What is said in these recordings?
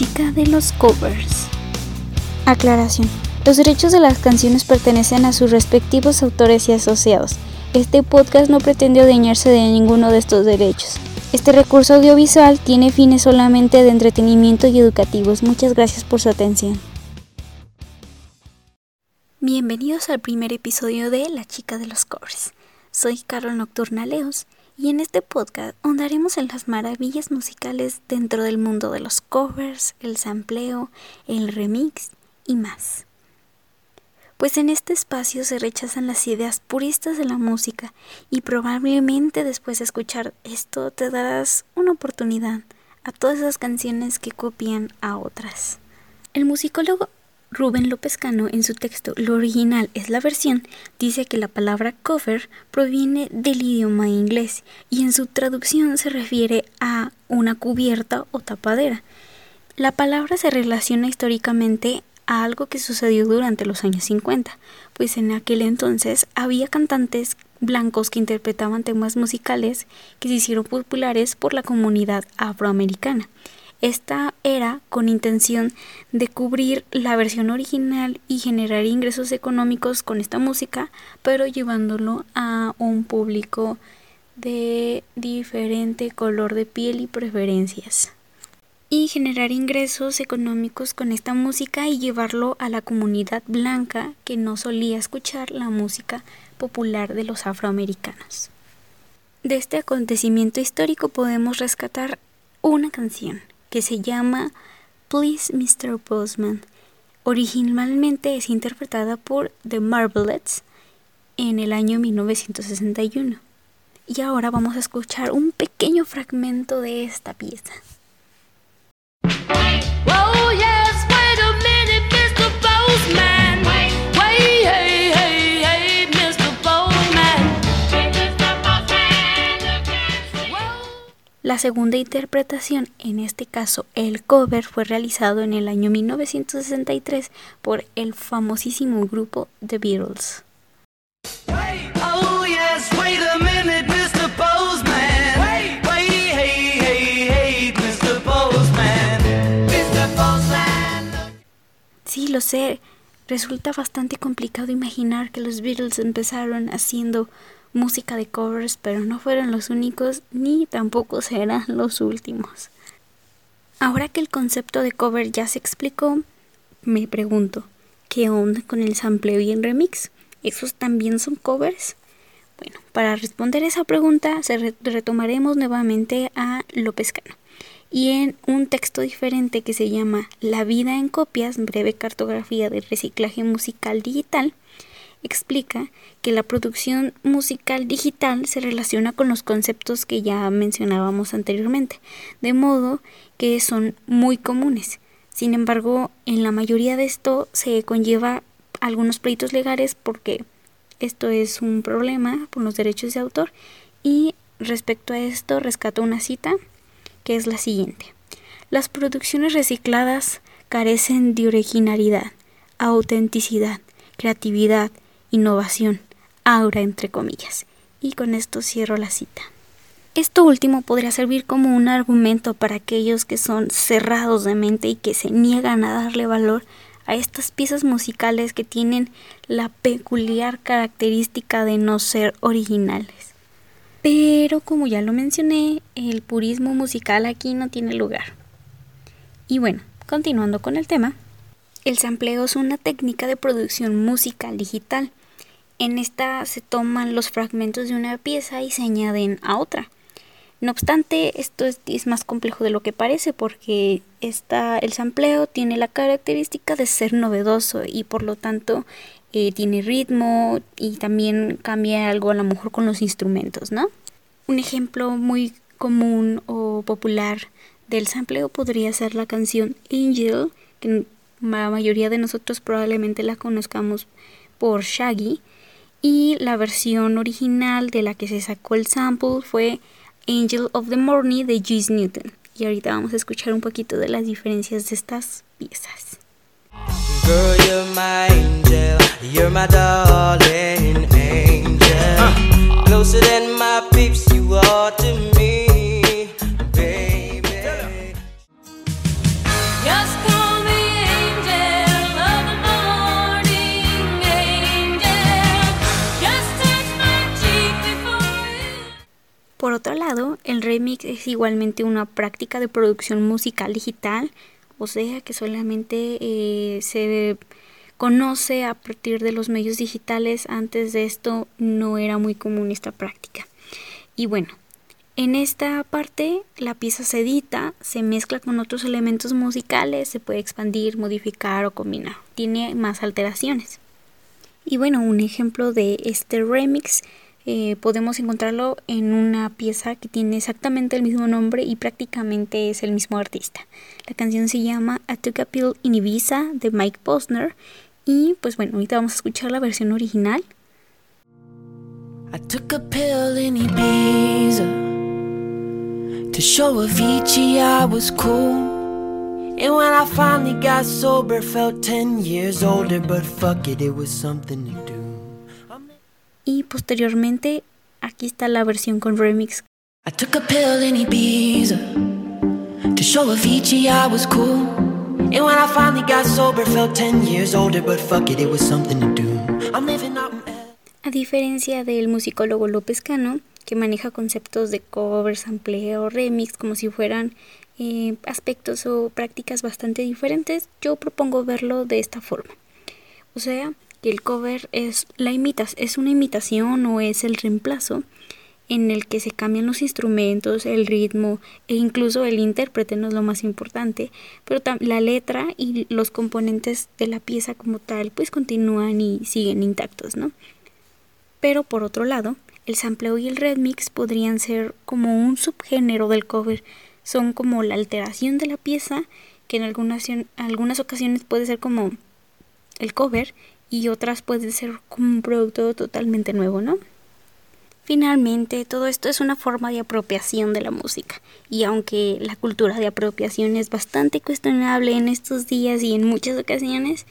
chica de los covers. Aclaración. Los derechos de las canciones pertenecen a sus respectivos autores y asociados. Este podcast no pretende adueñarse de ninguno de estos derechos. Este recurso audiovisual tiene fines solamente de entretenimiento y educativos. Muchas gracias por su atención. Bienvenidos al primer episodio de La chica de los covers. Soy Carol Nocturna Leos y en este podcast ahondaremos en las maravillas musicales dentro del mundo de los covers, el sampleo, el remix y más pues en este espacio se rechazan las ideas puristas de la música y probablemente después de escuchar esto te darás una oportunidad a todas esas canciones que copian a otras. El musicólogo Rubén López Cano en su texto Lo original es la versión dice que la palabra cover proviene del idioma inglés y en su traducción se refiere a una cubierta o tapadera. La palabra se relaciona históricamente a algo que sucedió durante los años 50, pues en aquel entonces había cantantes blancos que interpretaban temas musicales que se hicieron populares por la comunidad afroamericana. Esta era con intención de cubrir la versión original y generar ingresos económicos con esta música, pero llevándolo a un público de diferente color de piel y preferencias y generar ingresos económicos con esta música y llevarlo a la comunidad blanca que no solía escuchar la música popular de los afroamericanos. De este acontecimiento histórico podemos rescatar una canción que se llama Please Mr. Postman. Originalmente es interpretada por The Marvelettes en el año 1961. Y ahora vamos a escuchar un pequeño fragmento de esta pieza. La segunda interpretación, en este caso el cover, fue realizado en el año 1963 por el famosísimo grupo The Beatles. Sí, lo sé. Resulta bastante complicado imaginar que los Beatles empezaron haciendo música de covers, pero no fueron los únicos ni tampoco serán los últimos. Ahora que el concepto de cover ya se explicó, me pregunto, ¿qué onda con el sampleo y el remix? ¿Esos también son covers? Bueno, para responder esa pregunta retomaremos nuevamente a López Cano y en un texto diferente que se llama La vida en copias, breve cartografía del reciclaje musical digital, explica que la producción musical digital se relaciona con los conceptos que ya mencionábamos anteriormente, de modo que son muy comunes. Sin embargo, en la mayoría de esto se conlleva algunos pleitos legales porque esto es un problema por los derechos de autor y respecto a esto rescato una cita que es la siguiente. Las producciones recicladas carecen de originalidad, autenticidad, creatividad, innovación, aura entre comillas. Y con esto cierro la cita. Esto último podría servir como un argumento para aquellos que son cerrados de mente y que se niegan a darle valor a estas piezas musicales que tienen la peculiar característica de no ser originales. Pero como ya lo mencioné, el purismo musical aquí no tiene lugar. Y bueno, continuando con el tema, el sampleo es una técnica de producción musical digital. En esta se toman los fragmentos de una pieza y se añaden a otra. No obstante, esto es, más complejo de lo que parece porque el sampleo tiene la característica de ser novedoso y por lo tanto eh, tiene ritmo y también cambia algo a lo mejor con los instrumentos, ¿no? Un ejemplo muy común o popular del sampleo podría ser la canción Angel, que la mayoría de nosotros probablemente la conozcamos por Shaggy, y la versión original de la que se sacó el sample fue Angel of the Morning de Juice Newton. Y ahorita vamos a escuchar un poquito de las diferencias de estas piezas. Girl, es igualmente una práctica de producción musical digital, o sea que solamente eh, se conoce a partir de los medios digitales. Antes de esto no era muy común esta práctica. Y bueno, en esta parte la pieza se edita, se mezcla con otros elementos musicales, se puede expandir, modificar o combinar. Tiene más alteraciones. Y bueno, un ejemplo de este remix eh, podemos encontrarlo en una pieza que tiene exactamente el mismo nombre y prácticamente es el mismo artista. La canción se llama I Took a Pill in Ibiza de Mike Posner y pues bueno, ahorita vamos a escuchar la versión original. I took a pill in Ibiza To show Avicii I was cool. And when I finally got sober, felt 10 years older, but fuck it, it was something to do. Posteriormente, aquí está la versión con remix. I took a pill in Ibiza to show Avicii I was cool. And when I finally got sober, felt 10 years older, but fuck it, it was something to do. I'm living out in A diferencia del musicólogo López Cano, que maneja conceptos de cover, sampleo, remix, como si fueran eh, aspectos o prácticas bastante diferentes, yo propongo verlo de esta forma. O sea, que el cover es la imitas, es una imitación o es el reemplazo en el que se cambian los instrumentos, el ritmo e incluso el intérprete no es lo más importante, pero la letra y los componentes de la pieza como tal pues continúan y siguen intactos, ¿no? Pero por otro lado, el sampleo y el remix podrían ser como un subgénero del cover. Son como la alteración de la pieza, que en algunas, algunas ocasiones puede ser como el cover y otras puede ser como un producto totalmente nuevo, ¿no? Finalmente, todo esto es una forma de apropiación de la música, y aunque la cultura de apropiación es bastante cuestionable en estos días y en muchas ocasiones,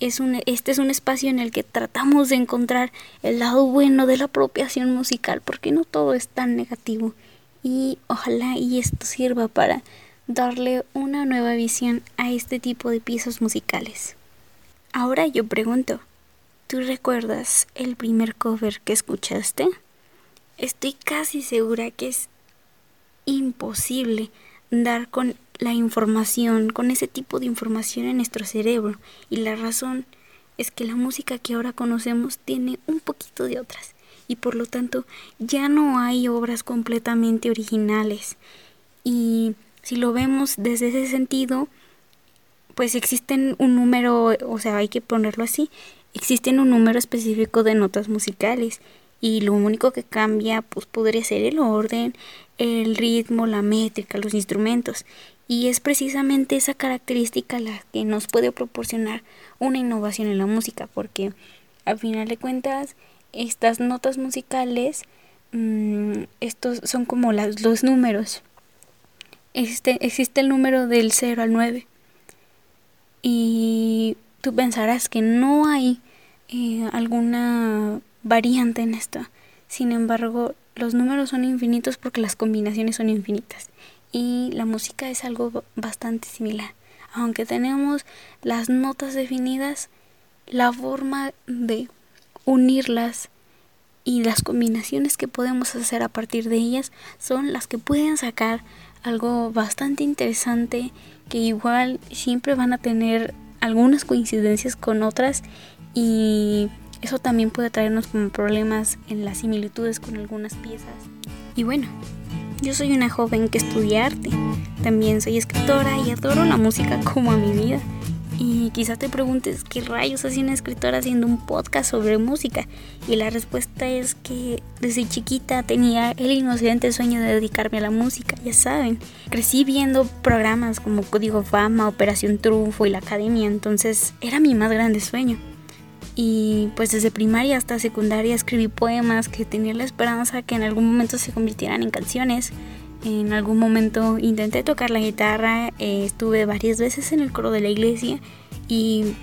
este es un espacio en el que tratamos de encontrar el lado bueno de la apropiación musical, porque no todo es tan negativo. Y ojalá y esto sirva para darle una nueva visión a este tipo de piezas musicales. Ahora yo pregunto, ¿tú recuerdas el primer cover que escuchaste? Estoy casi segura que es imposible dar con la información, con ese tipo de información en nuestro cerebro. Y la razón es que la música que ahora conocemos tiene un poquito de otras. Y por lo tanto ya no hay obras completamente originales. Y si lo vemos desde ese sentido, pues existen un número, o sea, hay que ponerlo así, existen un número específico de notas musicales y lo único que cambia pues podría ser el orden, el ritmo, la métrica, los instrumentos y es precisamente esa característica la que nos puede proporcionar una innovación en la música, porque al final de cuentas estas notas musicales, mm, estos son como los números. Existe, existe el número del 0 al 9. Y tú pensarás que no hay eh, alguna variante en esto. Sin embargo, los números son infinitos porque las combinaciones son infinitas y la música es algo bastante similar. Aunque tenemos las notas definidas, la forma de unirlas y las combinaciones que podemos hacer a partir de ellas son las que pueden sacar algo bastante interesante que igual siempre van a tener algunas coincidencias con otras y eso también puede traernos como problemas en las similitudes con algunas piezas. Y bueno, yo soy una joven que estudia arte. También soy escritora y adoro la música como a mi vida. Y quizá te preguntes qué rayos hace una escritora haciendo un podcast sobre música. Y la respuesta es que desde chiquita tenía el inocente sueño de dedicarme a la música, ya saben. Crecí viendo programas como Código Fama, Operación Trufo y la Academia, entonces era mi más grande sueño. Y pues desde primaria hasta secundaria escribí poemas que tenía la esperanza que en algún momento se convirtieran en canciones. En algún momento intenté tocar la guitarra, eh, estuve varias veces en el coro de la iglesia y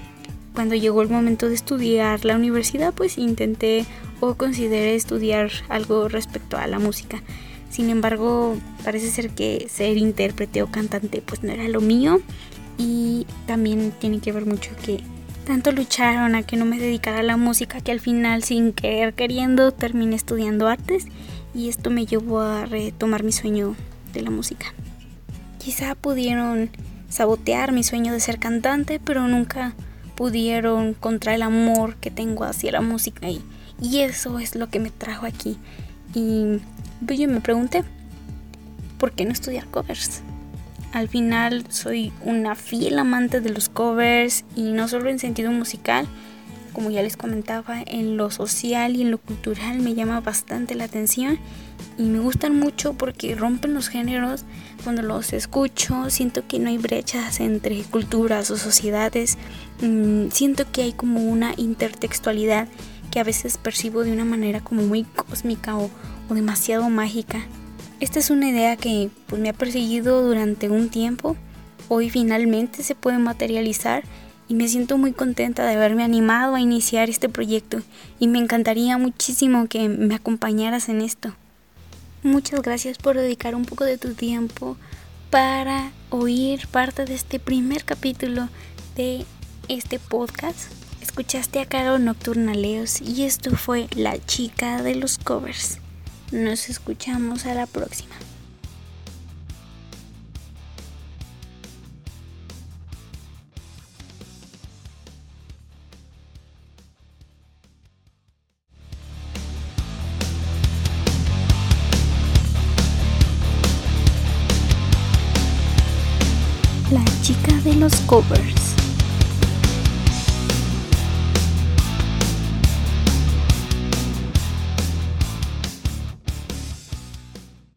cuando llegó el momento de estudiar la universidad pues intenté o consideré estudiar algo respecto a la música. Sin embargo, parece ser que ser intérprete o cantante pues no era lo mío y también tiene que ver mucho que tanto lucharon a que no me dedicara a la música que al final sin querer queriendo terminé estudiando artes y esto me llevó a retomar mi sueño de la música. Quizá pudieron sabotear mi sueño de ser cantante, pero nunca pudieron contra el amor que tengo hacia la música y, y eso es lo que me trajo aquí. Y pues yo me pregunté, ¿por qué no estudiar covers? Al final soy una fiel amante de los covers y no solo en sentido musical, como ya les comentaba, en lo social y en lo cultural me llama bastante la atención y me gustan mucho porque rompen los géneros. Cuando los escucho, siento que no hay brechas entre culturas o sociedades. Mm, siento que hay como una intertextualidad que a veces percibo de una manera como muy cósmica o, demasiado mágica. Esta es una idea que pues, me ha perseguido durante un tiempo. Hoy finalmente se puede materializar y me siento muy contenta de haberme animado a iniciar este proyecto y me encantaría muchísimo que me acompañaras en esto. Muchas gracias por dedicar un poco de tu tiempo para oír parte de este primer capítulo de este podcast. Escuchaste a Caro Nocturna Leos y esto fue La chica de los covers. Nos escuchamos a la próxima. La chica de los covers.